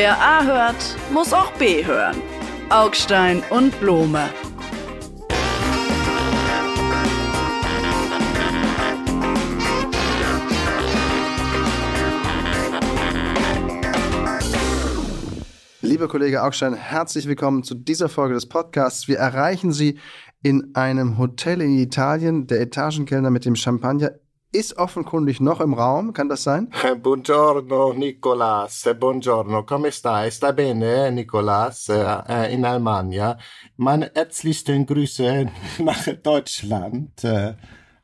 Wer A hört, muss auch B hören. Augstein und Blome. Lieber Kollege Augstein, herzlich willkommen zu dieser Folge des Podcasts. Wir erreichen Sie in einem Hotel in Italien. Der Etagenkellner mit dem Champagner ist offenkundig noch im Raum. Kann das sein? Buongiorno Nicolas, buongiorno, come stai? Sta bene, Nicolas, äh, in Almania. Meine herzlichsten Grüße nach Deutschland.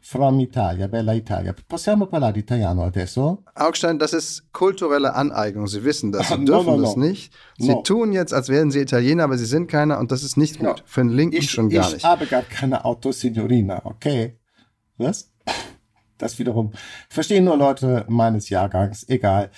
From Italia, bella Italia. Possiamo parlare italiano adesso? Augstein, das ist kulturelle Aneignung. Sie wissen das. Sie Ah, no, dürfen no, no. das nicht. Sie tun jetzt, als wären Sie Italiener, aber Sie sind keiner und das ist nicht gut. Für einen Linken Ich, schon gar ich nicht. habe gar keine Auto, Signorina, okay? Was? Das wiederum verstehen nur Leute meines Jahrgangs. Egal.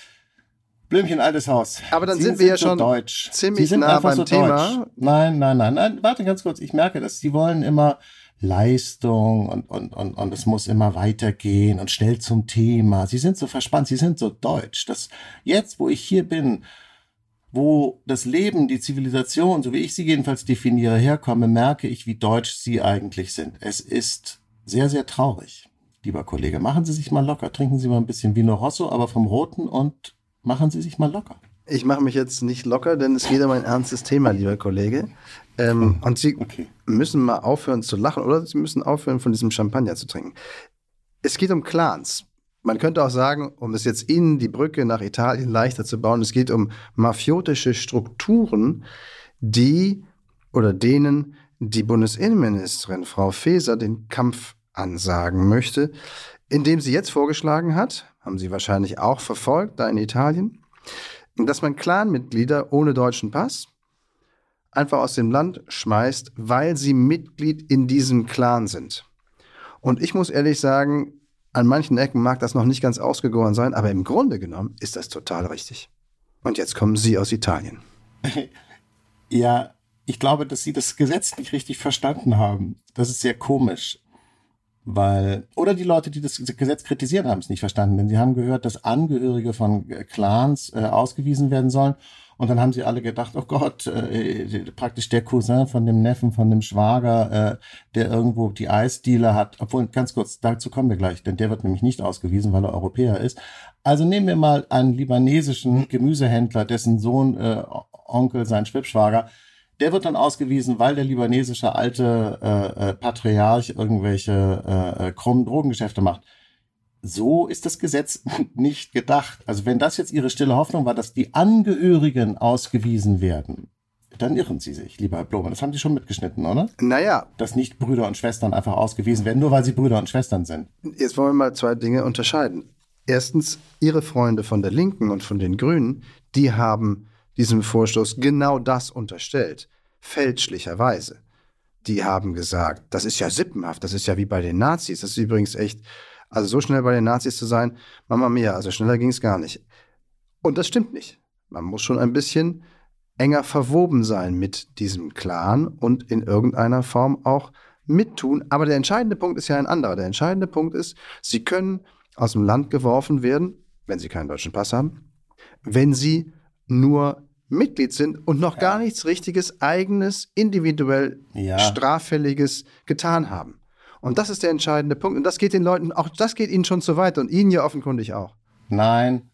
Blümchen, altes Haus. Aber dann Sie sind wir ja so schon deutsch. ziemlich Sie sind nah einfach beim so Thema. Deutsch. Nein, nein, nein, nein. Warte ganz kurz. Ich merke, dass Sie wollen immer Leistung und, und, und, und es muss immer weitergehen und schnell zum Thema. Sie sind so verspannt. Sie sind so deutsch. Das, jetzt, wo ich hier bin, wo das Leben, die Zivilisation, so wie ich sie jedenfalls definiere, herkomme, merke ich, wie deutsch sie eigentlich sind. Es ist sehr, sehr traurig, lieber Kollege. Machen Sie sich mal locker. Trinken Sie mal ein bisschen Vino Rosso, aber vom Roten und machen Sie sich mal locker. Ich mache mich jetzt nicht locker, denn es geht um ein ernstes Thema, lieber Kollege. Ähm, und Sie Okay. müssen mal aufhören zu lachen oder Sie müssen aufhören, von diesem Champagner zu trinken. Es geht um Clans. Man könnte auch sagen, um es jetzt Ihnen die Brücke nach Italien leichter zu bauen, es geht um mafiotische Strukturen, die oder denen die Bundesinnenministerin Frau Faeser den Kampf ansagen möchte, indem sie jetzt vorgeschlagen hat, haben Sie wahrscheinlich auch verfolgt, da in Italien, dass man Clanmitglieder ohne deutschen Pass einfach aus dem Land schmeißt, weil sie Mitglied in diesem Clan sind. Und ich muss ehrlich sagen, an manchen Ecken mag das noch nicht ganz ausgegoren sein, aber im Grunde genommen ist das total richtig. Und jetzt kommen Sie aus Italien. Ja, ich glaube, dass Sie das Gesetz nicht richtig verstanden haben. Das ist sehr komisch. Weil, oder die Leute, die das Gesetz kritisieren, haben es nicht verstanden, denn sie haben gehört, dass Angehörige von Clans äh, ausgewiesen werden sollen. Und dann haben sie alle gedacht, oh Gott, äh, praktisch der Cousin von dem Neffen, von dem Schwager, äh, der irgendwo die Eisdealer hat. Obwohl, ganz kurz, dazu kommen wir gleich, denn der wird nämlich nicht ausgewiesen, weil er Europäer ist. Also nehmen wir mal einen libanesischen Gemüsehändler, dessen Sohn, äh, Onkel, sein Schwibschwager, der wird dann ausgewiesen, weil der libanesische alte äh, äh, Patriarch irgendwelche äh, äh, krummen Drogengeschäfte macht. So ist das Gesetz nicht gedacht. Also wenn das jetzt Ihre stille Hoffnung war, dass die Angehörigen ausgewiesen werden, dann irren Sie sich, lieber Herr Blume. Das haben Sie schon mitgeschnitten, oder? Naja, Dass nicht Brüder und Schwestern einfach ausgewiesen werden, nur weil sie Brüder und Schwestern sind. jetzt wollen wir mal zwei Dinge unterscheiden. Erstens, Ihre Freunde von der Linken und von den Grünen, die haben diesem Vorstoß genau das unterstellt, fälschlicherweise. Die haben gesagt, das ist ja sippenhaft, das ist ja wie bei den Nazis. Das ist übrigens echt, also so schnell bei den Nazis zu sein, Mama mia, also schneller ging es gar nicht. Und das stimmt nicht. Man muss schon ein bisschen enger verwoben sein mit diesem Clan und in irgendeiner Form auch mittun. Aber der entscheidende Punkt ist ja ein anderer. Der entscheidende Punkt ist, Sie können aus dem Land geworfen werden, wenn Sie keinen deutschen Pass haben, wenn Sie nur Mitglied sind und noch gar nichts richtiges, eigenes, individuell Ja. straffälliges getan haben. Und das ist der entscheidende Punkt. Und das geht den Leuten, auch das geht ihnen schon zu weit und ihnen ja offenkundig auch. Nein,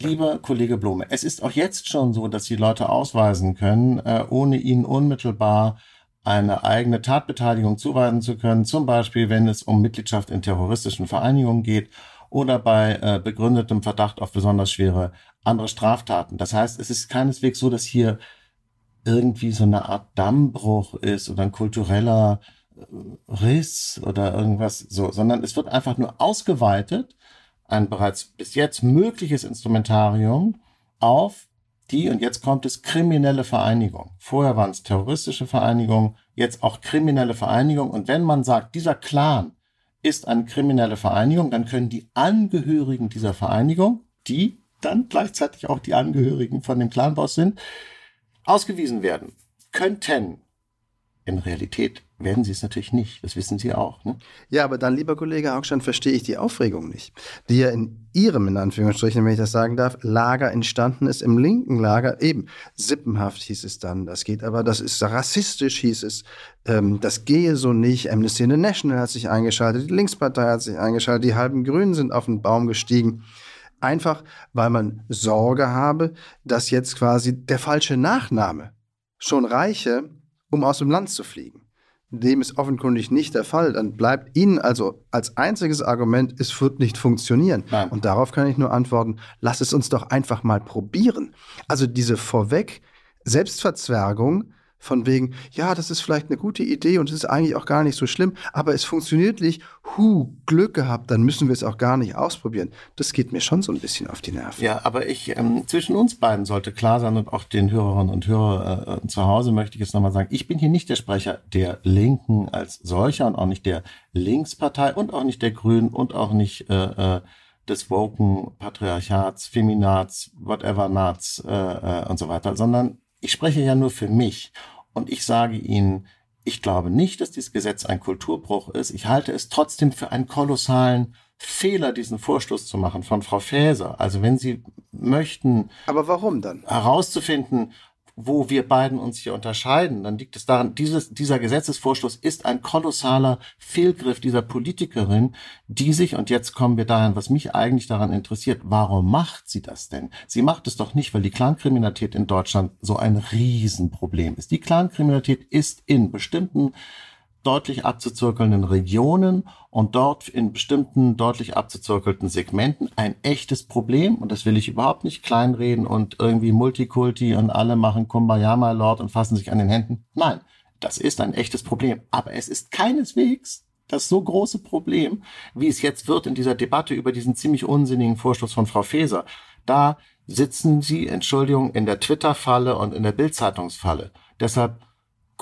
lieber Kollege Blume, es ist auch jetzt schon so, dass Sie Leute ausweisen können, äh, ohne ihnen unmittelbar eine eigene Tatbeteiligung zuweisen zu können, zum Beispiel wenn es um Mitgliedschaft in terroristischen Vereinigungen geht oder bei äh, begründetem Verdacht auf besonders schwere andere Straftaten. Das heißt, es ist keineswegs so, dass hier irgendwie so eine Art Dammbruch ist oder ein kultureller äh, Riss oder irgendwas so, sondern es wird einfach nur ausgeweitet, ein bereits bis jetzt mögliches Instrumentarium auf die, und jetzt kommt es, kriminelle Vereinigung. Vorher waren es terroristische Vereinigungen, jetzt auch kriminelle Vereinigung. Und wenn man sagt, dieser Clan ist eine kriminelle Vereinigung, dann können die Angehörigen dieser Vereinigung, die dann gleichzeitig auch die Angehörigen von dem Clanboss sind, ausgewiesen werden. Könnten. In Realität werden sie es natürlich nicht. Das wissen sie auch. Ne? Ja, aber dann, lieber Kollege Augstein, verstehe ich die Aufregung nicht, die ja in Ihrem, in Anführungsstrichen, wenn ich das sagen darf, Lager entstanden ist, im linken Lager, eben sippenhaft hieß es dann, das geht aber, das ist rassistisch hieß es, ähm, das gehe so nicht, Amnesty International hat sich eingeschaltet, die Linkspartei hat sich eingeschaltet, die halben Grünen sind auf den Baum gestiegen. Einfach, weil man Sorge habe, dass jetzt quasi der falsche Nachname schon reiche, um aus dem Land zu fliegen. Dem ist offenkundig nicht der Fall. Dann bleibt Ihnen also als einziges Argument, es wird nicht funktionieren. Nein. Und darauf kann ich nur antworten, lass es uns doch einfach mal probieren. Also diese vorweg Selbstverzwergung, von wegen, ja, das ist vielleicht eine gute Idee und es ist eigentlich auch gar nicht so schlimm, aber es funktioniert nicht. Hu, Glück gehabt, dann müssen wir es auch gar nicht ausprobieren. Das geht mir schon so ein bisschen auf die Nerven. Ja, aber ich, ähm, zwischen uns beiden sollte klar sein und auch den Hörerinnen und Hörern äh, zu Hause möchte ich jetzt nochmal sagen, ich bin hier nicht der Sprecher der Linken als solcher und auch nicht der Linkspartei und auch nicht der Grünen und auch nicht äh, äh, des Woken Patriarchats, Feminats, whatever Nats äh, äh, und so weiter, sondern ich spreche ja nur für mich. Und ich sage Ihnen, ich glaube nicht, dass dieses Gesetz ein Kulturbruch ist. Ich halte es trotzdem für einen kolossalen Fehler, diesen Vorstoß zu machen von Frau Faeser. Also wenn Sie möchten. Aber warum dann? Herauszufinden, wo wir beiden uns hier unterscheiden, dann liegt es daran, dieses, dieser Gesetzesvorstoß ist ein kolossaler Fehlgriff dieser Politikerin, die sich, und jetzt kommen wir dahin, was mich eigentlich daran interessiert, warum macht sie das denn? Sie macht es doch nicht, weil die Clankriminalität in Deutschland so ein Riesenproblem ist. Die Clankriminalität ist in bestimmten deutlich abzuzirkelnden Regionen und dort in bestimmten deutlich abzuzirkelten Segmenten ein echtes Problem. Und das will ich überhaupt nicht kleinreden und irgendwie Multikulti und alle machen Kumbaya, my Lord und fassen sich an den Händen. Nein, das ist ein echtes Problem. Aber es ist keineswegs das so große Problem, wie es jetzt wird in dieser Debatte über diesen ziemlich unsinnigen Vorstoß von Frau Faeser. Da sitzen Sie, Entschuldigung, in der Twitter-Falle und in der Bildzeitungsfalle. Deshalb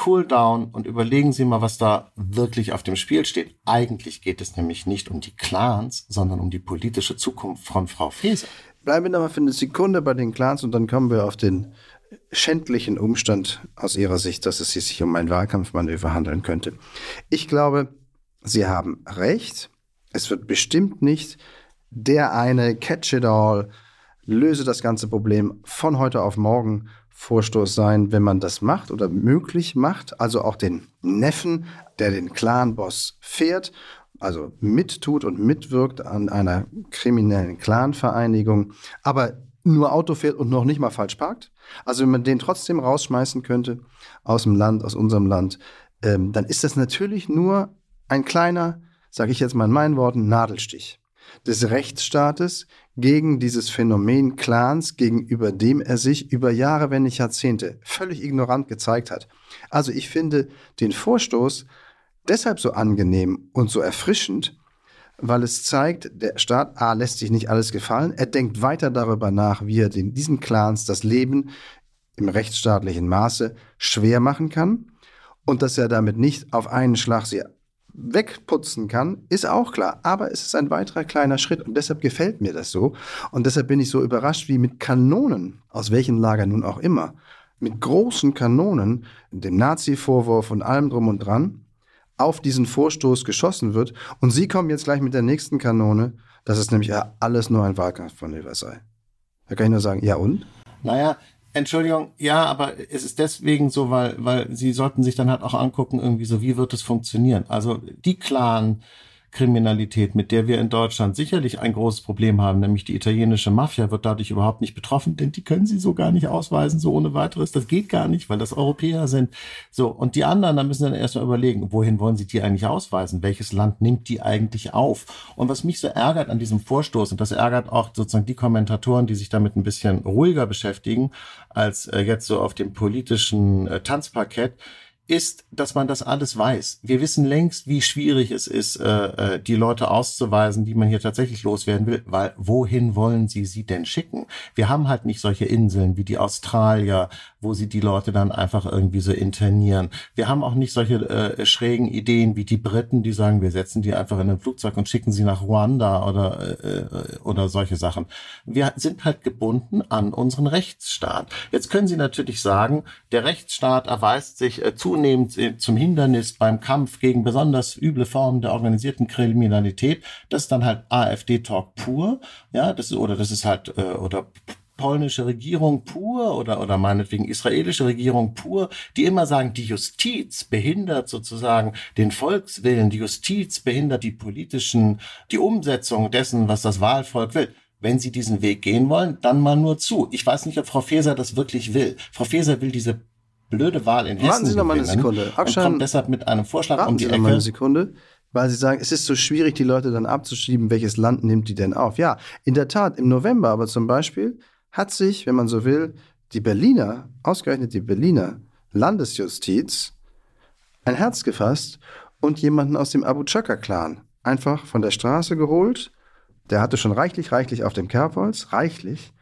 cool down und überlegen Sie mal, was da wirklich auf dem Spiel steht. Eigentlich geht es nämlich nicht um die Clans, sondern um die politische Zukunft von Frau Faeser. Bleiben wir noch mal für eine Sekunde bei den Clans und dann kommen wir auf den schändlichen Umstand aus Ihrer Sicht, dass es sich um ein Wahlkampfmanöver handeln könnte. Ich glaube, Sie haben recht. Es wird bestimmt nicht der eine Catch-it-all, löse das ganze Problem von heute auf morgen Vorstoß sein, wenn man das macht oder möglich macht, also auch den Neffen, der den Clan-Boss fährt, also mittut und mitwirkt an einer kriminellen Clan-Vereinigung, aber nur Auto fährt und noch nicht mal falsch parkt. Also wenn man den trotzdem rausschmeißen könnte aus dem Land, aus unserem Land, ähm, dann ist das natürlich nur ein kleiner, sage ich jetzt mal in meinen Worten, Nadelstich des Rechtsstaates gegen dieses Phänomen Clans, gegenüber dem er sich über Jahre, wenn nicht Jahrzehnte völlig ignorant gezeigt hat. Also ich finde den Vorstoß deshalb so angenehm und so erfrischend, weil es zeigt, der Staat A lässt sich nicht alles gefallen, er denkt weiter darüber nach, wie er den, diesen Clans das Leben im rechtsstaatlichen Maße schwer machen kann und dass er damit nicht auf einen Schlag sie wegputzen kann, ist auch klar. Aber es ist ein weiterer kleiner Schritt und deshalb gefällt mir das so. Und deshalb bin ich so überrascht, wie mit Kanonen, aus welchem Lager nun auch immer, mit großen Kanonen, dem Nazi-Vorwurf und allem drum und dran, auf diesen Vorstoß geschossen wird. Und Sie kommen jetzt gleich mit der nächsten Kanone, dass es nämlich alles nur ein Wahlkampfmanöver sei. Da kann ich nur sagen, ja und? Naja, Entschuldigung, ja, aber es ist deswegen so, weil, weil sie sollten sich dann halt auch angucken, irgendwie so, wie wird es funktionieren? Also die Clan, Kriminalität, mit der wir in Deutschland sicherlich ein großes Problem haben, nämlich die italienische Mafia wird dadurch überhaupt nicht betroffen, denn die können sie so gar nicht ausweisen, so ohne weiteres. Das geht gar nicht, weil das Europäer sind. So, und die anderen, da müssen dann erstmal überlegen, wohin wollen sie die eigentlich ausweisen? Welches Land nimmt die eigentlich auf? Und was mich so ärgert an diesem Vorstoß, und das ärgert auch sozusagen die Kommentatoren, die sich damit ein bisschen ruhiger beschäftigen, als äh, jetzt so auf dem politischen äh, Tanzparkett, ist, dass man das alles weiß. Wir wissen längst, wie schwierig es ist, äh, äh, die Leute auszuweisen, die man hier tatsächlich loswerden will, weil wohin wollen sie sie denn schicken? Wir haben halt nicht solche Inseln wie die Australier, wo sie die Leute dann einfach irgendwie so internieren. Wir haben auch nicht solche äh, schrägen Ideen wie die Briten, die sagen, wir setzen die einfach in ein Flugzeug und schicken sie nach Ruanda oder, äh, oder solche Sachen. Wir sind halt gebunden an unseren Rechtsstaat. Jetzt können Sie natürlich sagen, der Rechtsstaat erweist sich äh, zunehmend äh, zum Hindernis beim Kampf gegen besonders üble Formen der organisierten Kriminalität. Das ist dann halt AfD-Talk pur. Ja, das ist, oder das ist halt, äh, oder polnische Regierung pur oder, oder meinetwegen israelische Regierung pur, die immer sagen, die Justiz behindert sozusagen den Volkswillen, die Justiz behindert die politischen, die Umsetzung dessen, was das Wahlvolk will. Wenn Sie diesen Weg gehen wollen, dann mal nur zu. Ich weiß nicht, ob Frau Faeser das wirklich will. Frau Faeser will diese blöde Wahl in Hessen Warten Sie noch mal eine Sekunde. und kommt deshalb mit einem Vorschlag Warten um die Sie Ecke. noch mal eine Sekunde. Weil Sie sagen, es ist so schwierig, die Leute dann abzuschieben, welches Land nimmt die denn auf. Ja, in der Tat, im November aber zum Beispiel hat sich, wenn man so will, die Berliner, ausgerechnet die Berliner Landesjustiz, ein Herz gefasst und jemanden aus dem Abu Chaka-Clan einfach von der Straße geholt. Der hatte schon reichlich, reichlich auf dem Kerbholz, reichlich,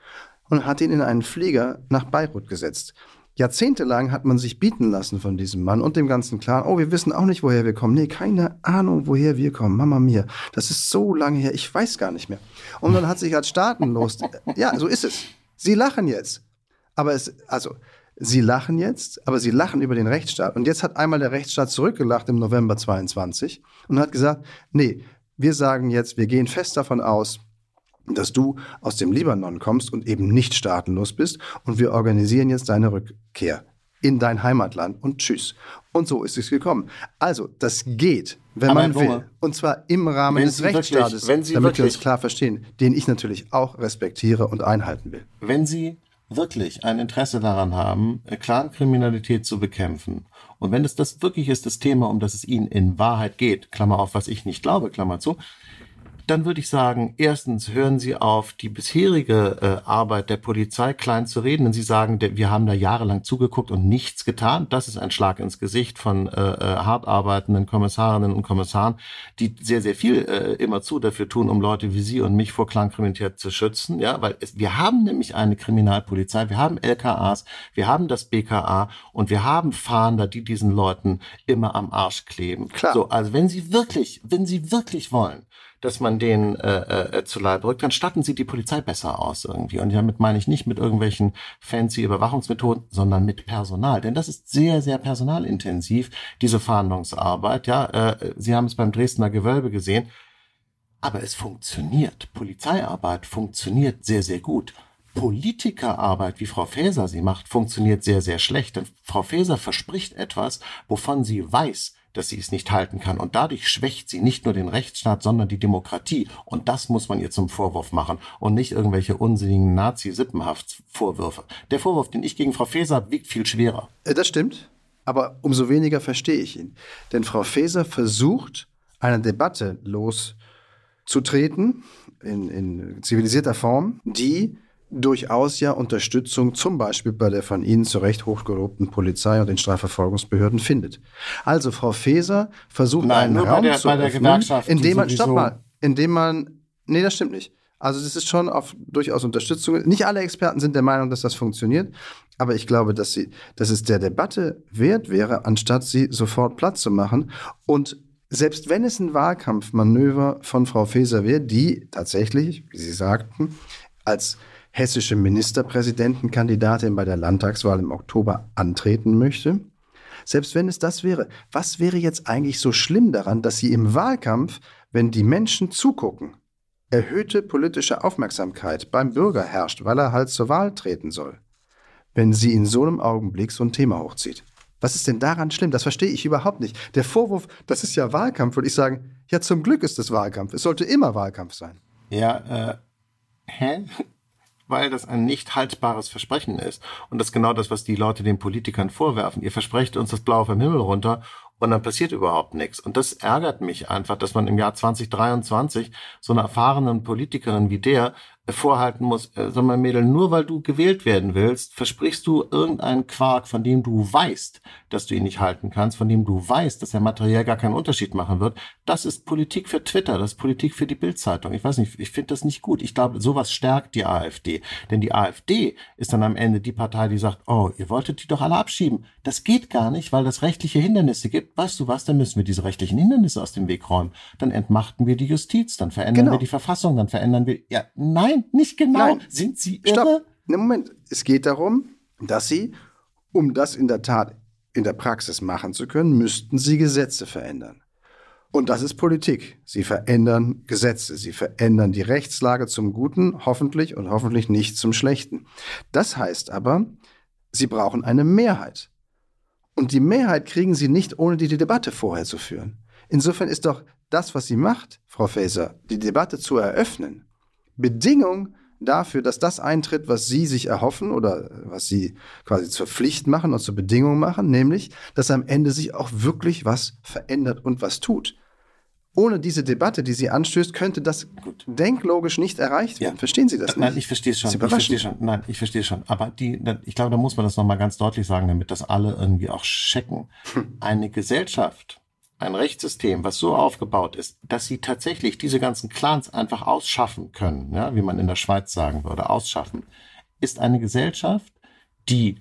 und hat ihn in einen Flieger nach Beirut gesetzt. Jahrzehntelang hat man sich bieten lassen von diesem Mann und dem ganzen Clan. Oh, wir wissen auch nicht, woher wir kommen. Nee, keine Ahnung, woher wir kommen. Mama mia, das ist so lange her, ich weiß gar nicht mehr. Und dann hat sich als staatenlos, ja, so ist es. Sie lachen jetzt. Aber es, also, sie lachen jetzt, aber sie lachen über den Rechtsstaat. Und jetzt hat einmal der Rechtsstaat zurückgelacht im November 22 und hat gesagt, nee, wir sagen jetzt, wir gehen fest davon aus, dass du aus dem Libanon kommst und eben nicht staatenlos bist und wir organisieren jetzt deine Rückkehr in dein Heimatland und tschüss. Und so ist es gekommen. Also, das geht, wenn Aber man will. Und zwar im Rahmen wenn des Sie wirklich- Rechtsstaates, wenn Sie damit wir wirklich- uns klar verstehen, den ich natürlich auch respektiere und einhalten will. wenn Sie wirklich ein Interesse daran haben, äh, Clankriminalität zu bekämpfen, und wenn es das wirklich ist, das Thema, um das es Ihnen in Wahrheit geht, Klammer auf, was ich nicht glaube, Klammer zu, dann würde ich sagen, erstens hören Sie auf, die bisherige äh, Arbeit der Polizei klein zu reden, denn Sie sagen, wir haben da jahrelang zugeguckt und nichts getan. Das ist ein Schlag ins Gesicht von äh, äh, hart arbeitenden Kommissarinnen und Kommissaren, die sehr, sehr viel äh, immerzu dafür tun, um Leute wie Sie und mich vor Clankriminalität zu schützen. Ja, weil es, wir haben nämlich eine Kriminalpolizei, wir haben LKAs, wir haben das BKA und wir haben Fahnder, die diesen Leuten immer am Arsch kleben. Klar. So, also wenn Sie wirklich, wenn Sie wirklich wollen, dass man denen äh, äh, zu Leib rückt, dann statten sie die Polizei besser aus irgendwie. Und damit meine ich nicht mit irgendwelchen fancy Überwachungsmethoden, sondern mit Personal. Denn das ist sehr, sehr personalintensiv, diese Fahndungsarbeit. Ja, äh, Sie haben es beim Dresdner Gewölbe gesehen. Aber es funktioniert. Polizeiarbeit funktioniert sehr, sehr gut. Politikerarbeit, wie Frau Faeser sie macht, funktioniert sehr, sehr schlecht. Denn Frau Faeser verspricht etwas, wovon sie weiß, dass sie es nicht halten kann. Und dadurch schwächt sie nicht nur den Rechtsstaat, sondern die Demokratie. Und das muss man ihr zum Vorwurf machen und nicht irgendwelche unsinnigen Nazi-Sippenhaft-Vorwürfe. Der Vorwurf, den ich gegen Frau Faeser habe, wiegt viel schwerer. Äh, Das stimmt, aber umso weniger verstehe ich ihn. Denn Frau Faeser versucht, eine Debatte loszutreten in, in zivilisierter Form, die durchaus ja Unterstützung zum Beispiel bei der von Ihnen zu Recht hochgelobten Polizei und den Strafverfolgungsbehörden findet. Also Frau Faeser versucht Nein, einen nur bei Raum der- zu bei der öffnen, indem man, sowieso- stopp mal, indem man, nee, das stimmt nicht. Also das ist schon auf durchaus Unterstützung. Nicht alle Experten sind der Meinung, dass das funktioniert, aber ich glaube, dass, sie, dass es der Debatte wert wäre, anstatt sie sofort platt zu machen. Und selbst wenn es ein Wahlkampfmanöver von Frau Faeser wäre, die tatsächlich, wie Sie sagten, als hessische Ministerpräsidentenkandidatin bei der Landtagswahl im Oktober antreten möchte, selbst wenn es das wäre, was wäre jetzt eigentlich so schlimm daran, dass sie im Wahlkampf, wenn die Menschen zugucken, erhöhte politische Aufmerksamkeit beim Bürger herrscht, weil er halt zur Wahl treten soll, wenn sie in so einem Augenblick so ein Thema hochzieht? Was ist denn daran schlimm? Das verstehe ich überhaupt nicht. Der Vorwurf, das ist ja Wahlkampf, würde ich sagen, ja, zum Glück ist es Wahlkampf. Es sollte immer Wahlkampf sein. Ja, äh, hä? Weil das ein nicht haltbares Versprechen ist. Und das ist genau das, was die Leute den Politikern vorwerfen. Ihr versprecht uns das Blaue vom Himmel runter und dann passiert überhaupt nichts. Und das ärgert mich einfach, dass man im Jahr 2023 so eine erfahrenen Politikerin wie der vorhalten muss, äh, sag mal, Mädel, nur weil du gewählt werden willst, versprichst du irgendeinen Quark, von dem du weißt, dass du ihn nicht halten kannst, von dem du weißt, dass er materiell gar keinen Unterschied machen wird. Das ist Politik für Twitter, das ist Politik für die Bildzeitung. Ich weiß nicht, ich finde das nicht gut. Ich glaube, sowas stärkt die AfD. Denn die AfD ist dann am Ende die Partei, die sagt, oh, ihr wolltet die doch alle abschieben. Das geht gar nicht, weil das rechtliche Hindernisse gibt. Weißt du was, dann müssen wir diese rechtlichen Hindernisse aus dem Weg räumen. Dann entmachten wir die Justiz, dann verändern genau. wir die Verfassung, dann verändern wir, ja, nein, nicht genau. Nein. Sind Sie irre? Stopp. Ne, Moment. Es geht darum, dass Sie, um das in der Tat in der Praxis machen zu können, müssten Sie Gesetze verändern. Und das ist Politik. Sie verändern Gesetze, sie verändern die Rechtslage zum Guten, hoffentlich und hoffentlich nicht zum Schlechten. Das heißt aber, Sie brauchen eine Mehrheit. Und die Mehrheit kriegen Sie nicht, ohne die Debatte vorher zu führen. Insofern ist doch das, was Sie macht, Frau Faeser, die Debatte zu eröffnen, Bedingung dafür, dass das eintritt, was Sie sich erhoffen oder was Sie quasi zur Pflicht machen und zur Bedingung machen, nämlich, dass am Ende sich auch wirklich was verändert und was tut. Ohne diese Debatte, die sie anstößt, könnte das Gut. denklogisch nicht erreicht werden. Ja. Verstehen Sie das nicht? Nein, ich verstehe es schon. Ich verstehe schon. Nein, ich verstehe schon. Aber die, ich glaube, da muss man das nochmal ganz deutlich sagen, damit das alle irgendwie auch checken. Hm. Eine Gesellschaft, ein Rechtssystem, was so aufgebaut ist, dass sie tatsächlich diese ganzen Clans einfach ausschaffen können, ja, wie man in der Schweiz sagen würde, ausschaffen, ist eine Gesellschaft, die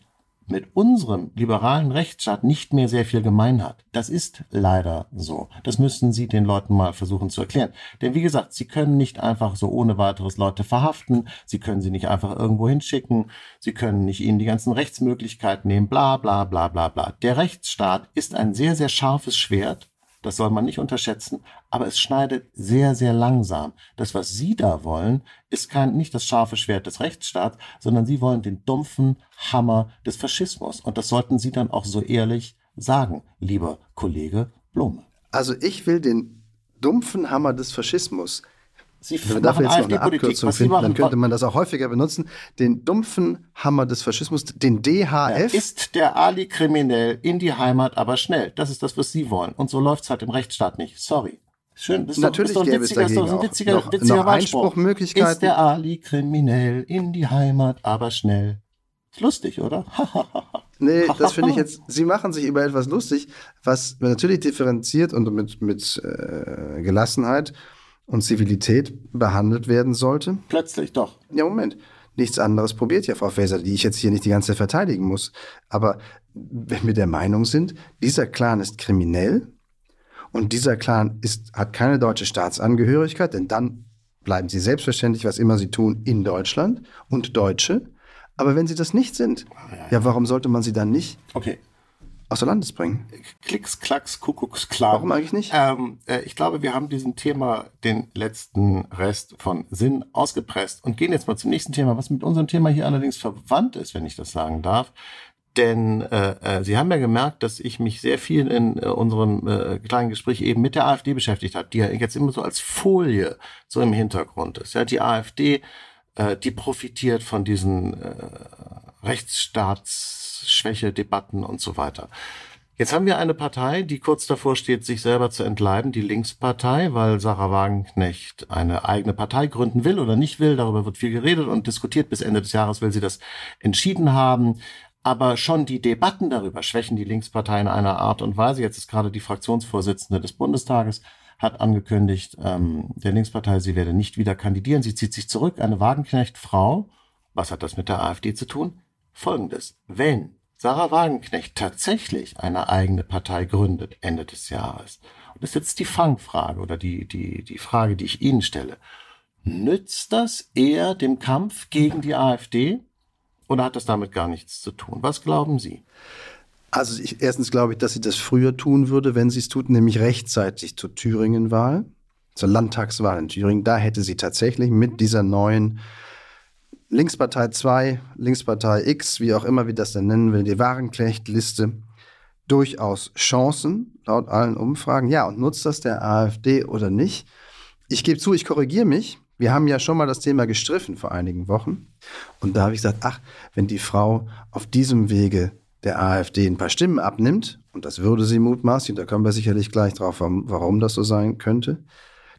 mit unserem liberalen Rechtsstaat nicht mehr sehr viel gemein hat. Das ist leider so. Das müssen Sie den Leuten mal versuchen zu erklären. Denn wie gesagt, Sie können nicht einfach so ohne weiteres Leute verhaften. Sie können sie nicht einfach irgendwo hinschicken. Sie können nicht ihnen die ganzen Rechtsmöglichkeiten nehmen. Bla, bla, bla, bla, bla. Der Rechtsstaat ist ein sehr, sehr scharfes Schwert das soll man nicht unterschätzen, aber es schneidet sehr, sehr langsam. Das, was Sie da wollen, ist kein, nicht das scharfe Schwert des Rechtsstaats, sondern Sie wollen den dumpfen Hammer des Faschismus. Und das sollten Sie dann auch so ehrlich sagen, lieber Kollege Blume. Also ich will den dumpfen Hammer des Faschismus Sie Wenn wir dafür jetzt noch eine Abkürzung finden, dann könnte man das auch häufiger benutzen. Den dumpfen Hammer des Faschismus, den DHF. Ja, ist der Ali kriminell in die Heimat, aber schnell. Das ist das, was Sie wollen. Und so läuft's halt im Rechtsstaat nicht. Sorry. Schön, das ist Natürlich doch, ist doch ein witziger, ist ein witziger, noch, witziger noch Einspruchmöglichkeiten. Ist der Ali kriminell in die Heimat, aber schnell. Ist lustig, oder? nee, das finde ich jetzt, Sie machen sich über etwas lustig, was natürlich differenziert und mit, mit äh, Gelassenheit und Zivilität behandelt werden sollte? Plötzlich doch. Ja, Moment. Nichts anderes probiert ja Frau Faeser, die ich jetzt hier nicht die ganze Zeit verteidigen muss. Aber wenn wir der Meinung sind, dieser Clan ist kriminell und dieser Clan ist, hat keine deutsche Staatsangehörigkeit, denn dann bleiben sie selbstverständlich, was immer sie tun, in Deutschland und Deutsche. Aber wenn sie das nicht sind, ja, warum sollte man sie dann nicht okay außer Landes bringen. Klicks, Klacks, Kuckucks, klar. Warum eigentlich nicht? Ähm, äh, ich glaube, wir haben diesem Thema den letzten Rest von Sinn ausgepresst und gehen jetzt mal zum nächsten Thema, was mit unserem Thema hier allerdings verwandt ist, wenn ich das sagen darf. Denn äh, äh, Sie haben ja gemerkt, dass ich mich sehr viel in äh, unserem äh, kleinen Gespräch eben mit der AfD beschäftigt habe, die ja jetzt immer so als Folie so im Hintergrund ist. Ja, die AfD, äh, die profitiert von diesen äh, Rechtsstaats Schwäche, Debatten und so weiter. Jetzt haben wir eine Partei, die kurz davor steht, sich selber zu entleiben, die Linkspartei, weil Sarah Wagenknecht eine eigene Partei gründen will oder nicht will. Darüber wird viel geredet und diskutiert. Bis Ende des Jahres will sie das entschieden haben. Aber schon die Debatten darüber schwächen die Linkspartei in einer Art und Weise. Jetzt ist gerade die Fraktionsvorsitzende des Bundestages hat angekündigt, ähm, der Linkspartei, sie werde nicht wieder kandidieren. Sie zieht sich zurück. Eine Wagenknecht-Frau. Was hat das mit der AfD zu tun? Folgendes. Wenn Sarah Wagenknecht tatsächlich eine eigene Partei gründet Ende des Jahres, und das ist jetzt die Fangfrage oder die, die, die Frage, die ich Ihnen stelle, nützt das eher dem Kampf gegen die AfD oder hat das damit gar nichts zu tun? Was glauben Sie? Also ich, erstens glaube ich, dass sie das früher tun würde, wenn sie es tut, nämlich rechtzeitig zur Thüringen-Wahl, zur Landtagswahl in Thüringen. Da hätte sie tatsächlich mit dieser neuen Linkspartei 2, Linkspartei X, wie auch immer wir das denn nennen will, die Warenknecht-Liste, durchaus Chancen, laut allen Umfragen. Ja, und nutzt das der AfD oder nicht? Ich gebe zu, ich korrigiere mich. Wir haben ja schon mal das Thema gestriffen vor einigen Wochen. Und da habe ich gesagt, ach, wenn die Frau auf diesem Wege der AfD ein paar Stimmen abnimmt, und das würde sie mutmaßlich, da kommen wir sicherlich gleich drauf, warum das so sein könnte,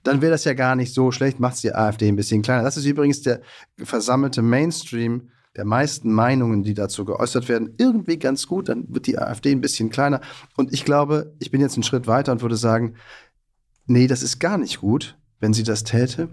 dann wäre das ja gar nicht so schlecht, macht es die AfD ein bisschen kleiner. Das ist übrigens der versammelte Mainstream der meisten Meinungen, die dazu geäußert werden, irgendwie ganz gut. Dann wird die AfD ein bisschen kleiner. Und ich glaube, ich bin jetzt einen Schritt weiter und würde sagen, nee, das ist gar nicht gut, wenn sie das täte.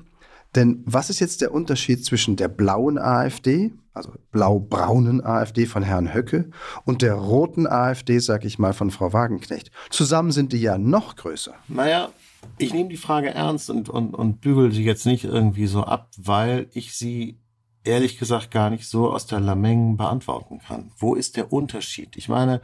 Denn was ist jetzt der Unterschied zwischen der blauen AfD, also blau-braunen AfD von Herrn Höcke, und der roten AfD, sag ich mal, von Frau Wagenknecht? Zusammen sind die ja noch größer. Naja, ich nehme die Frage ernst und, und, und bügel sie jetzt nicht irgendwie so ab, weil ich sie ehrlich gesagt gar nicht so aus der Lameng beantworten kann. Wo ist der Unterschied? Ich meine,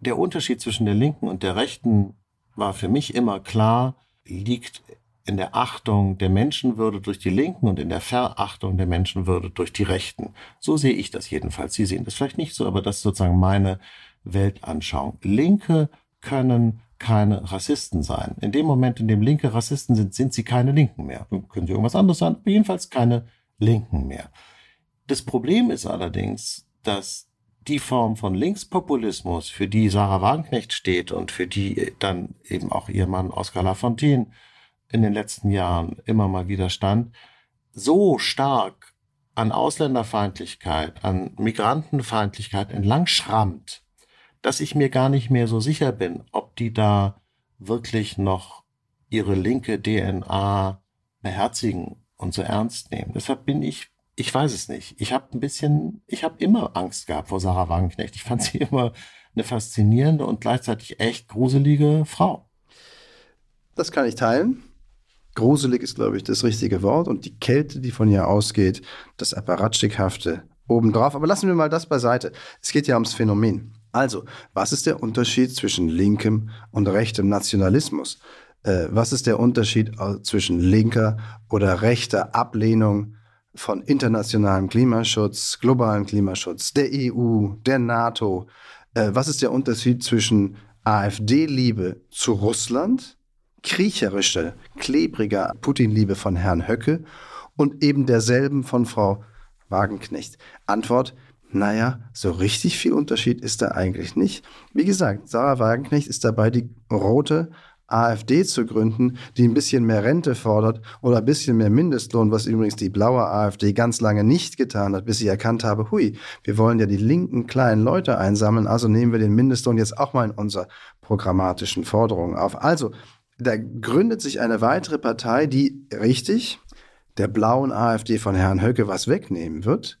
der Unterschied zwischen der linken und der rechten war für mich immer klar, liegt in der Achtung der Menschenwürde durch die Linken und in der Verachtung der Menschenwürde durch die Rechten. So sehe ich das jedenfalls. Sie sehen das vielleicht nicht so, aber das ist sozusagen meine Weltanschauung. Linke können keine Rassisten sein. In dem Moment, in dem Linke Rassisten sind, sind sie keine Linken mehr. Können sie irgendwas anderes sein, aber jedenfalls keine Linken mehr. Das Problem ist allerdings, dass die Form von Linkspopulismus, für die Sarah Wagenknecht steht und für die dann eben auch ihr Mann Oskar Lafontaine in den letzten Jahren immer mal wieder stand, so stark an Ausländerfeindlichkeit, an Migrantenfeindlichkeit entlang schrammt, dass ich mir gar nicht mehr so sicher bin, ob die da wirklich noch ihre linke DNA beherzigen und so ernst nehmen. Deshalb bin ich, ich weiß es nicht. Ich habe ein bisschen, ich habe immer Angst gehabt vor Sarah Wagenknecht. Ich fand sie immer eine faszinierende und gleichzeitig echt gruselige Frau. Das kann ich teilen. Gruselig ist, glaube ich, das richtige Wort. Und die Kälte, die von ihr ausgeht, das Apparatstikhafte obendrauf. Aber lassen wir mal das beiseite. Es geht ja ums Phänomen. Also, was ist der Unterschied zwischen linkem und rechtem Nationalismus? Äh, was ist der Unterschied äh, zwischen linker oder rechter Ablehnung von internationalem Klimaschutz, globalen Klimaschutz, der EU, der NATO? Äh, was ist der Unterschied zwischen AfD-Liebe zu Russland, kriecherische, klebrige Putin-Liebe von Herrn Höcke und eben derselben von Frau Wagenknecht? Antwort, naja, so richtig viel Unterschied ist da eigentlich nicht. Wie gesagt, Sarah Wagenknecht ist dabei, die rote AfD zu gründen, die ein bisschen mehr Rente fordert oder ein bisschen mehr Mindestlohn, was übrigens die blaue AfD ganz lange nicht getan hat, bis sie erkannt habe, hui, wir wollen ja die linken kleinen Leute einsammeln, also nehmen wir den Mindestlohn jetzt auch mal in unserer programmatischen Forderungen auf. Also, da gründet sich eine weitere Partei, die richtig der blauen AfD von Herrn Höcke was wegnehmen wird,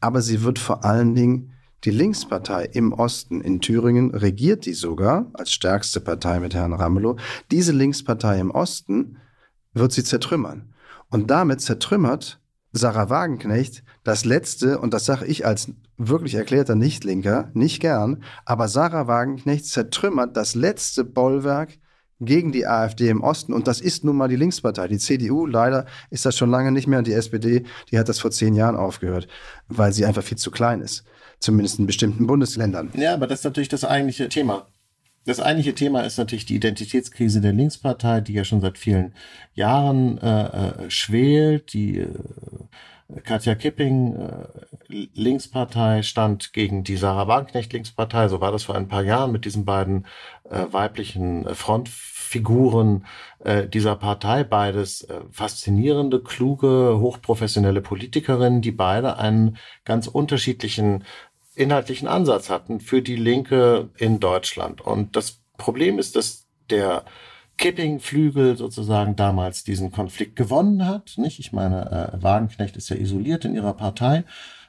aber sie wird vor allen Dingen die Linkspartei im Osten in Thüringen regiert die sogar als stärkste Partei mit Herrn Ramelow. Diese Linkspartei im Osten wird sie zertrümmern. Und damit zertrümmert Sarah Wagenknecht das letzte, und das sage ich als wirklich erklärter Nichtlinker, nicht gern, aber Sarah Wagenknecht zertrümmert das letzte Bollwerk gegen die AfD im Osten. Und das ist nun mal die Linkspartei. Die CDU, leider ist das schon lange nicht mehr. Und die SPD, die hat das vor zehn Jahren aufgehört, weil sie einfach viel zu klein ist zumindest in bestimmten Bundesländern. Ja, aber das ist natürlich das eigentliche Thema. Das eigentliche Thema ist natürlich die Identitätskrise der Linkspartei, die ja schon seit vielen Jahren äh, äh schwelt. Die äh, Katja Kipping äh, Linkspartei stand gegen die Sarah Wagenknecht Linkspartei. So war das vor ein paar Jahren mit diesen beiden äh, weiblichen Frontfiguren äh, dieser Partei. Beides äh, faszinierende, kluge, hochprofessionelle Politikerinnen, die beide einen ganz unterschiedlichen inhaltlichen Ansatz hatten für die Linke in Deutschland. Und das Problem ist, dass der Kipping-Flügel sozusagen damals diesen Konflikt gewonnen hat. Nicht? Ich meine, äh, Wagenknecht ist ja isoliert in ihrer Partei.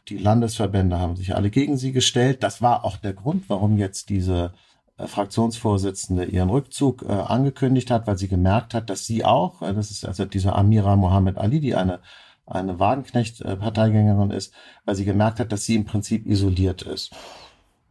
Die Landesverbände haben sich alle gegen sie gestellt. Das war auch der Grund, warum jetzt diese äh, Fraktionsvorsitzende ihren Rückzug äh, angekündigt hat, weil sie gemerkt hat, dass sie auch, äh, das ist also diese Amira Mohammed Ali, die eine eine Wagenknecht-Parteigängerin ist, weil sie gemerkt hat, dass sie im Prinzip isoliert ist.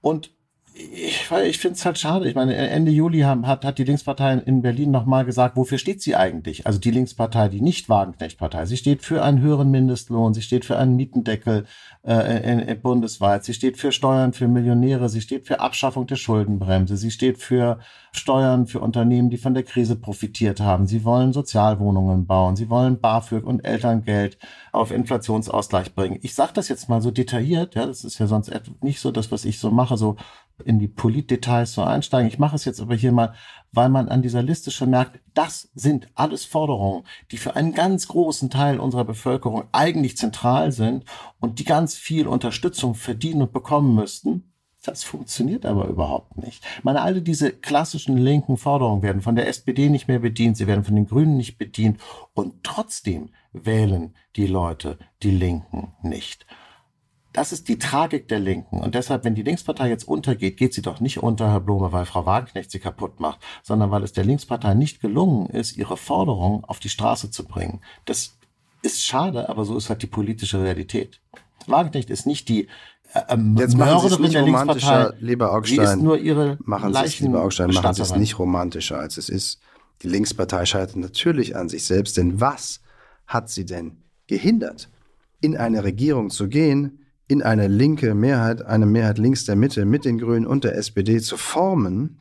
Und ich, ich finde es halt schade. Ich meine, Ende Juli hat, hat die Linkspartei in Berlin nochmal gesagt, wofür steht sie eigentlich? Also die Linkspartei, die nicht Wagenknecht-Partei. Sie steht für einen höheren Mindestlohn, sie steht für einen Mietendeckel äh, in, in bundesweit, sie steht für Steuern für Millionäre, sie steht für Abschaffung der Schuldenbremse, sie steht für Steuern für Unternehmen, die von der Krise profitiert haben. Sie wollen Sozialwohnungen bauen, sie wollen BAföG und Elterngeld auf Inflationsausgleich bringen. Ich sage das jetzt mal so detailliert, ja, das ist ja sonst nicht so das, was ich so mache, so in die Politdetails so einsteigen. Ich mache es jetzt aber hier mal, weil man an dieser Liste schon merkt, das sind alles Forderungen, die für einen ganz großen Teil unserer Bevölkerung eigentlich zentral sind und die ganz viel Unterstützung verdienen und bekommen müssten. Das funktioniert aber überhaupt nicht. meine, alle diese klassischen linken Forderungen werden von der SPD nicht mehr bedient, sie werden von den Grünen nicht bedient und trotzdem wählen die Leute die Linken nicht. Das ist die Tragik der Linken. Und deshalb, wenn die Linkspartei jetzt untergeht, geht sie doch nicht unter, Herr Blome, weil Frau Wagenknecht sie kaputt macht, sondern weil es der Linkspartei nicht gelungen ist, ihre Forderungen auf die Straße zu bringen. Das ist schade, aber so ist halt die politische Realität. Wagenknecht ist nicht die äh, ähm, Jetzt machen Sie es nicht romantischer, lieber Augstein. Nur ihre machen Sie es, lieber Augstein, machen Sie es nicht romantischer, als es ist. Die Linkspartei scheitert natürlich an sich selbst, denn was hat sie denn gehindert, in eine Regierung zu gehen, in eine linke Mehrheit, eine Mehrheit links der Mitte mit den Grünen und der SPD zu formen,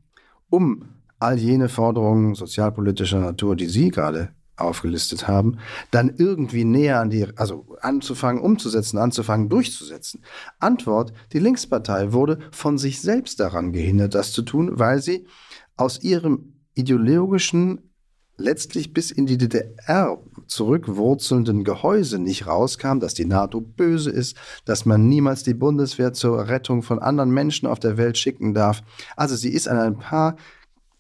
um all jene Forderungen sozialpolitischer Natur, die Sie gerade aufgelistet haben, dann irgendwie näher an die, also anzufangen, umzusetzen, anzufangen, durchzusetzen. Antwort, die Linkspartei wurde von sich selbst daran gehindert, das zu tun, weil sie aus ihrem ideologischen letztlich bis in die DDR zurückwurzelnden Gehäuse nicht rauskam, dass die NATO böse ist, dass man niemals die Bundeswehr zur Rettung von anderen Menschen auf der Welt schicken darf. Also sie ist an ein paar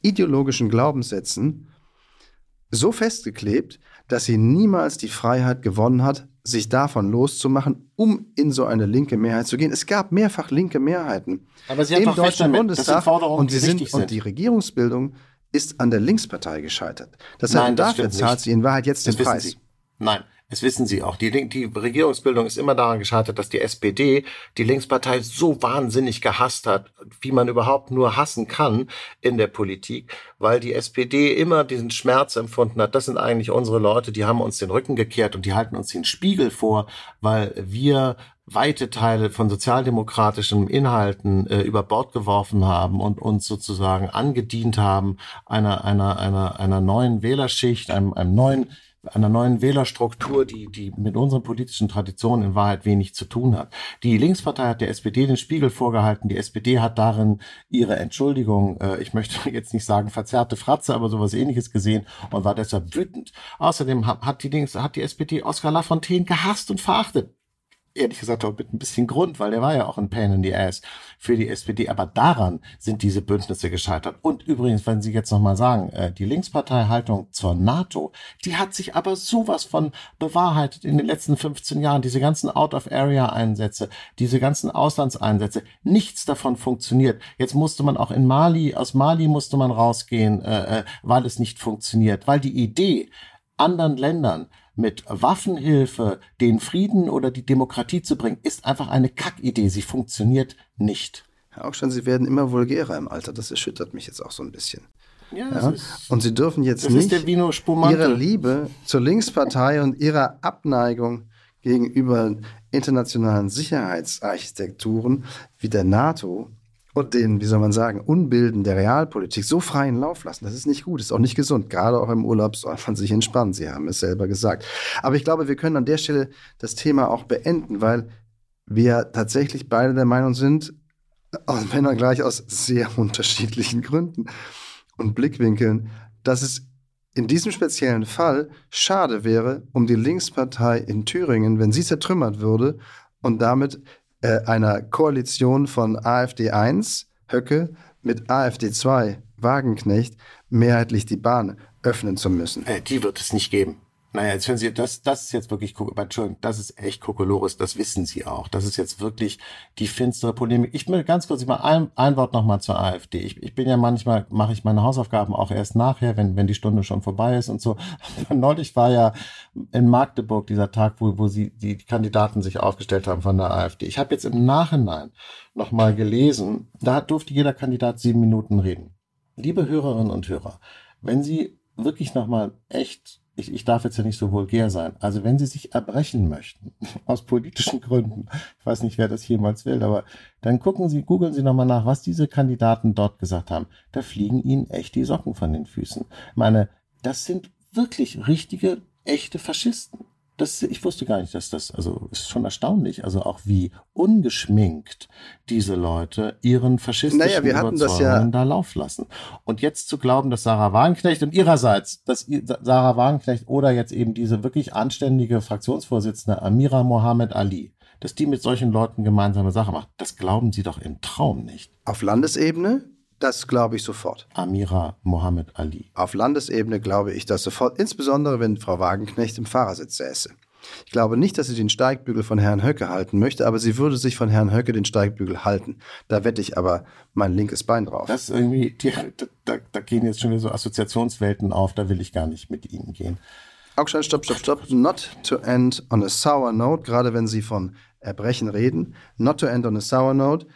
ideologischen Glaubenssätzen so festgeklebt, dass sie niemals die Freiheit gewonnen hat, sich davon loszumachen, um in so eine linke Mehrheit zu gehen. Es gab mehrfach linke Mehrheiten Aber sie im Deutschen Bundestag und, sie sind, und die Regierungsbildung ist an der Linkspartei gescheitert. Deshalb Nein, das dafür zahlt sie in Wahrheit jetzt das den Preis. Sie. Nein, das wissen Sie auch. Die, die Regierungsbildung ist immer daran gescheitert, dass die SPD die Linkspartei so wahnsinnig gehasst hat, wie man überhaupt nur hassen kann in der Politik, weil die SPD immer diesen Schmerz empfunden hat. Das sind eigentlich unsere Leute, die haben uns den Rücken gekehrt und die halten uns den Spiegel vor, weil wir weite Teile von sozialdemokratischen Inhalten äh, über Bord geworfen haben und uns sozusagen angedient haben einer einer einer einer neuen Wählerschicht, einem, einem neuen einer neuen Wählerstruktur, die, die mit unseren politischen Traditionen in Wahrheit wenig zu tun hat. Die Linkspartei hat der SPD den Spiegel vorgehalten. Die SPD hat darin ihre Entschuldigung, äh, ich möchte jetzt nicht sagen verzerrte Fratze, aber sowas ähnliches gesehen und war deshalb wütend. Außerdem hat, hat die Links, hat die SPD Oskar Lafontaine gehasst und verachtet ehrlich gesagt auch mit ein bisschen Grund, weil der war ja auch ein Pain in the Ass für die SPD. Aber daran sind diese Bündnisse gescheitert. Und übrigens, wenn Sie jetzt nochmal sagen, äh, die Linkspartei-Haltung zur NATO, die hat sich aber sowas von bewahrheitet in den letzten 15 Jahren. Diese ganzen Out-of-Area-Einsätze, diese ganzen Auslandseinsätze, nichts davon funktioniert. Jetzt musste man auch in Mali, aus Mali musste man rausgehen, äh, äh, weil es nicht funktioniert, weil die Idee, anderen Ländern mit Waffenhilfe den Frieden oder die Demokratie zu bringen, ist einfach eine Kackidee. Sie funktioniert nicht. Auch schon, Sie werden immer vulgärer im Alter. Das erschüttert mich jetzt auch so ein bisschen. Ja, ja? Ist, und Sie dürfen jetzt nicht Ihre Liebe zur Linkspartei und Ihrer Abneigung gegenüber internationalen Sicherheitsarchitekturen wie der NATO und den, wie soll man sagen, Unbilden der Realpolitik so freien Lauf lassen. Das ist nicht gut, ist auch nicht gesund. Gerade auch im Urlaub soll man sich entspannen. Sie haben es selber gesagt. Aber ich glaube, wir können an der Stelle das Thema auch beenden, weil wir tatsächlich beide der Meinung sind, wenn auch gleich aus sehr unterschiedlichen Gründen und Blickwinkeln, dass es in diesem speziellen Fall schade wäre um die Linkspartei in Thüringen, wenn sie zertrümmert würde und damit äh, einer Koalition von AfD 1, Höcke, mit AfD 2, Wagenknecht, mehrheitlich die Bahn öffnen zu müssen. Äh, die wird es nicht geben. Naja, jetzt hören Sie, das, das ist jetzt wirklich, Entschuldigung, das ist echt Kokolores, das wissen Sie auch. Das ist jetzt wirklich die finstere Polemik. Ich will ganz kurz mal ein, ein Wort nochmal zur AfD. Ich, ich bin ja manchmal, mache ich meine Hausaufgaben auch erst nachher, wenn, wenn die Stunde schon vorbei ist und so. Neulich war ja in Magdeburg dieser Tag, wo, wo sie, die, die Kandidaten sich aufgestellt haben von der AfD. Ich habe jetzt im Nachhinein nochmal gelesen, da durfte jeder Kandidat sieben Minuten reden. Liebe Hörerinnen und Hörer, wenn Sie wirklich nochmal echt ich, ich darf jetzt ja nicht so vulgär sein. Also wenn Sie sich erbrechen möchten, aus politischen Gründen, ich weiß nicht, wer das jemals will, aber dann gucken Sie, googeln Sie nochmal nach, was diese Kandidaten dort gesagt haben. Da fliegen Ihnen echt die Socken von den Füßen. Ich meine, das sind wirklich richtige, echte Faschisten das, ich wusste gar nicht, dass das, also ist schon erstaunlich, also auch wie ungeschminkt diese Leute ihren faschistischen naja, wir hatten das ja da Lauf lassen. Und jetzt zu glauben, dass Sarah Wagenknecht und ihrerseits, dass Sarah Wagenknecht oder jetzt eben diese wirklich anständige Fraktionsvorsitzende Amira Mohammed Ali, dass die mit solchen Leuten gemeinsame Sache macht, das glauben sie doch im Traum nicht. Auf Landesebene das glaube ich sofort. Amira Mohammed Ali. Auf Landesebene glaube ich das sofort, insbesondere wenn Frau Wagenknecht im Fahrersitz säße. Ich glaube nicht, dass sie den Steigbügel von Herrn Höcke halten möchte, aber sie würde sich von Herrn Höcke den Steigbügel halten. Da wette ich aber mein linkes Bein drauf. Das ist irgendwie, die, da, da gehen jetzt schon wieder so Assoziationswelten auf, da will ich gar nicht mit Ihnen gehen. Augstein, stopp, stopp, stopp. Not to end on a sour note, gerade wenn Sie von Erbrechen reden. Not to end on a sour note.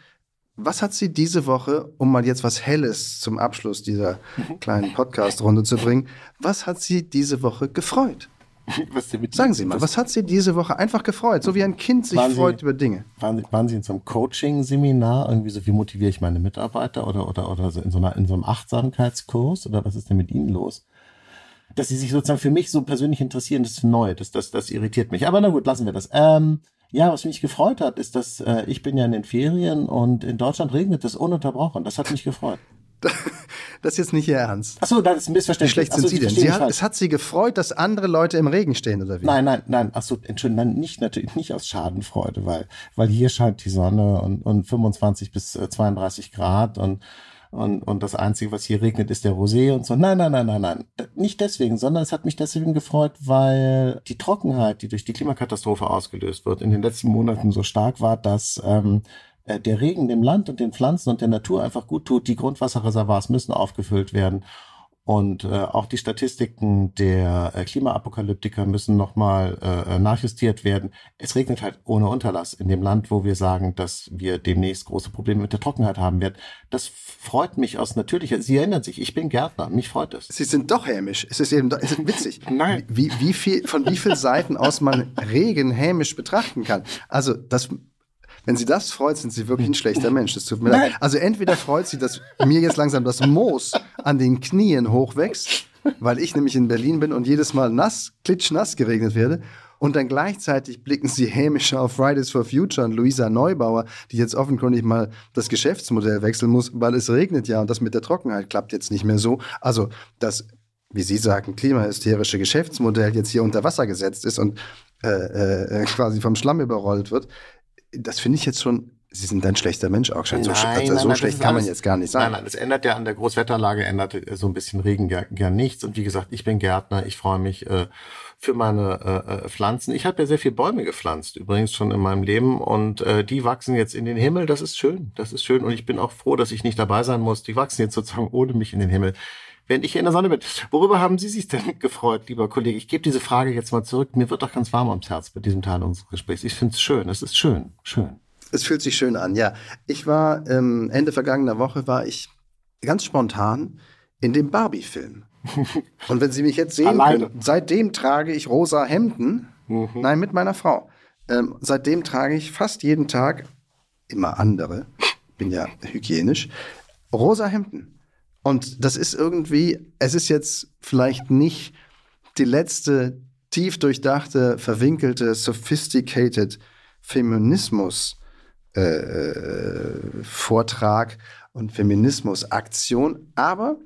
Was hat Sie diese Woche, um mal jetzt was Helles zum Abschluss dieser kleinen Podcast-Runde zu bringen, was hat Sie diese Woche gefreut? Sagen Sie mal, was hat Sie diese Woche einfach gefreut? So wie ein Kind sich freut Sie, über Dinge. Waren Sie, waren Sie in so einem Coaching-Seminar? Irgendwie so, wie motiviere ich meine Mitarbeiter? Oder, oder, oder so in, so einer, in so einem Achtsamkeitskurs? Oder was ist denn mit Ihnen los? Dass Sie sich sozusagen für mich so persönlich interessieren, das ist neu. Das, das, das irritiert mich. Aber na gut, lassen wir das. Ähm, ja, was mich gefreut hat, ist, dass äh, ich bin ja in den Ferien und in Deutschland regnet es ununterbrochen. Das hat mich gefreut. Das ist jetzt nicht Ihr Ernst. Achso, das ist ein Missverständnis. Wie schlecht sind Achso, Sie denn? Sie hat, es hat Sie gefreut, dass andere Leute im Regen stehen, oder wie? Nein, nein, nein. Achso, Entschuldigung, nein, nicht, natürlich nicht aus Schadenfreude, weil, weil hier scheint die Sonne und, und 25 bis 32 äh, Grad und und, und das Einzige, was hier regnet, ist der Rosé und so. Nein, nein, nein, nein, nein. Nicht deswegen, sondern es hat mich deswegen gefreut, weil die Trockenheit, die durch die Klimakatastrophe ausgelöst wird, in den letzten Monaten so stark war, dass ähm, äh, der Regen dem Land und den Pflanzen und der Natur einfach gut tut. Die Grundwasserreservoirs müssen aufgefüllt werden. Und äh, auch die Statistiken der äh, Klimaapokalyptiker müssen nochmal äh, nachjustiert werden. Es regnet halt ohne Unterlass in dem Land, wo wir sagen, dass wir demnächst große Probleme mit der Trockenheit haben werden. Das freut mich aus natürlicher. Sie erinnern sich, ich bin Gärtner, mich freut es. Sie sind doch hämisch. Es ist eben es ist witzig. Nein. Wie, wie viel, von wie vielen Seiten aus man Regen hämisch betrachten kann. Also das wenn sie das freut, sind sie wirklich ein schlechter Mensch. Das tut mir leid. Also entweder freut sie, dass mir jetzt langsam das Moos an den Knien hochwächst, weil ich nämlich in Berlin bin und jedes Mal nass, klitschnass geregnet werde. Und dann gleichzeitig blicken sie hämisch auf Fridays for Future und Luisa Neubauer, die jetzt offenkundig mal das Geschäftsmodell wechseln muss, weil es regnet ja und das mit der Trockenheit klappt jetzt nicht mehr so. Also das, wie Sie sagen, klimahysterische Geschäftsmodell jetzt hier unter Wasser gesetzt ist und äh, äh, quasi vom Schlamm überrollt wird, das finde ich jetzt schon Sie sind ein schlechter Mensch auch schon. So, nein, also so nein, schlecht kann alles, man jetzt gar nicht sagen. Nein, nein, das ändert ja an der Großwetterlage, ändert so ein bisschen Regen gern, gern nichts. Und wie gesagt, ich bin Gärtner, ich freue mich äh, für meine äh, äh, Pflanzen. Ich habe ja sehr viele Bäume gepflanzt, übrigens schon in meinem Leben. Und äh, die wachsen jetzt in den Himmel. Das ist schön, das ist schön. Und ich bin auch froh, dass ich nicht dabei sein muss. Die wachsen jetzt sozusagen ohne mich in den Himmel wenn ich in der Sonne bin. Worüber haben Sie sich denn gefreut, lieber Kollege? Ich gebe diese Frage jetzt mal zurück. Mir wird doch ganz warm ums Herz bei diesem Teil unseres Gesprächs. Ich finde es schön. Es ist schön, schön. Es fühlt sich schön an, ja. Ich war ähm, Ende vergangener Woche war ich ganz spontan in dem Barbie-Film. Und wenn Sie mich jetzt sehen können, seitdem trage ich rosa Hemden. Mhm. Nein, mit meiner Frau. Ähm, seitdem trage ich fast jeden Tag immer andere. Bin ja hygienisch. Rosa Hemden. Und das ist irgendwie, es ist jetzt vielleicht nicht die letzte tief durchdachte, verwinkelte, sophisticated Feminismus äh, äh, Vortrag und Feminismus-Aktion, aber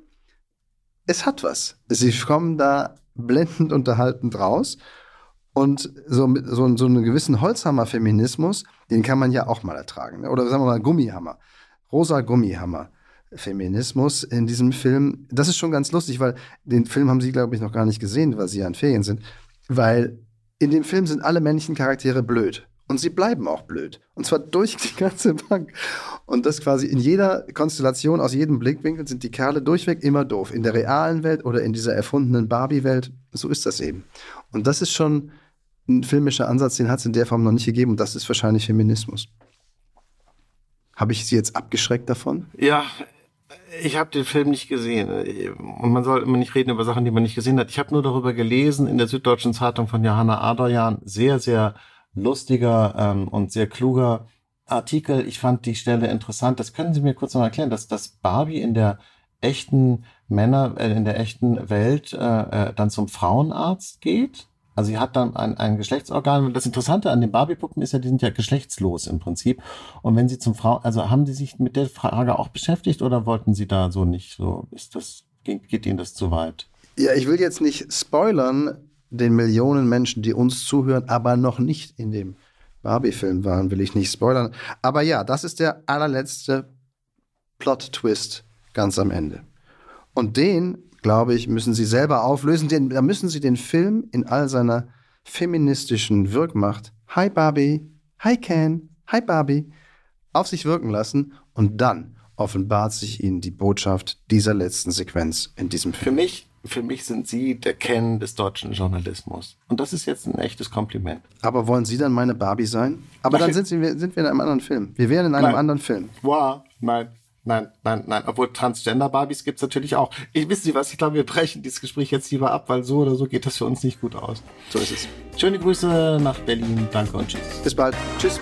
es hat was. Sie kommen da blendend unterhaltend raus. Und so, so, so einen gewissen Holzhammer-Feminismus, den kann man ja auch mal ertragen. Ne? Oder sagen wir mal Gummihammer. Rosa Gummihammer. Feminismus in diesem Film. Das ist schon ganz lustig, weil den Film haben Sie, glaube ich, noch gar nicht gesehen, weil Sie ja in Ferien sind. Weil in dem Film sind alle männlichen Charaktere blöd. Und sie bleiben auch blöd. Und zwar durch die ganze Bank. Und das quasi in jeder Konstellation, aus jedem Blickwinkel sind die Kerle durchweg immer doof. In der realen Welt oder in dieser erfundenen Barbie-Welt. So ist das eben. Und das ist schon ein filmischer Ansatz, den hat es in der Form noch nicht gegeben. Und das ist wahrscheinlich Feminismus. Habe ich Sie jetzt abgeschreckt davon? Ja, ich habe den Film nicht gesehen. Und man soll immer nicht reden über Sachen, die man nicht gesehen hat. Ich habe nur darüber gelesen in der Süddeutschen Zeitung von Johanna Adrian. Sehr, sehr lustiger ähm, und sehr kluger Artikel. Ich fand die Stelle interessant. Das können Sie mir kurz noch erklären, dass das Barbie in der echten Männer, äh, in der echten Welt äh, äh, dann zum Frauenarzt geht? Also sie hat dann ein, ein Geschlechtsorgan. Das Interessante an den Barbie-Puppen ist ja, die sind ja geschlechtslos im Prinzip. Und wenn sie zum Frau, also haben die sich mit der Frage auch beschäftigt oder wollten sie da so nicht so, ist das, geht, geht ihnen das zu weit? Ja, ich will jetzt nicht spoilern den Millionen Menschen, die uns zuhören, aber noch nicht in dem Barbie-Film waren, will ich nicht spoilern. Aber ja, das ist der allerletzte Plot-Twist ganz am Ende. Und den glaube ich, müssen sie selber auflösen. Denn da müssen sie den Film in all seiner feministischen Wirkmacht, Hi Barbie, Hi Ken, Hi Barbie, auf sich wirken lassen und dann offenbart sich ihnen die Botschaft dieser letzten Sequenz in diesem Film. Für mich, für mich sind Sie der Ken des deutschen Journalismus. Und das ist jetzt ein echtes Kompliment. Aber wollen Sie dann meine Barbie sein? Aber dann sind, Sie, sind wir in einem anderen Film. Wir wären in einem Nein. anderen Film. Wow, nein. Nein, nein, nein. Obwohl Transgender-Barbies gibt's natürlich auch. Ich wissen Sie was, ich glaube, wir brechen dieses Gespräch jetzt lieber ab, weil so oder so geht das für uns nicht gut aus. So ist es. Schöne Grüße nach Berlin. Danke und tschüss. Bis bald. Tschüss.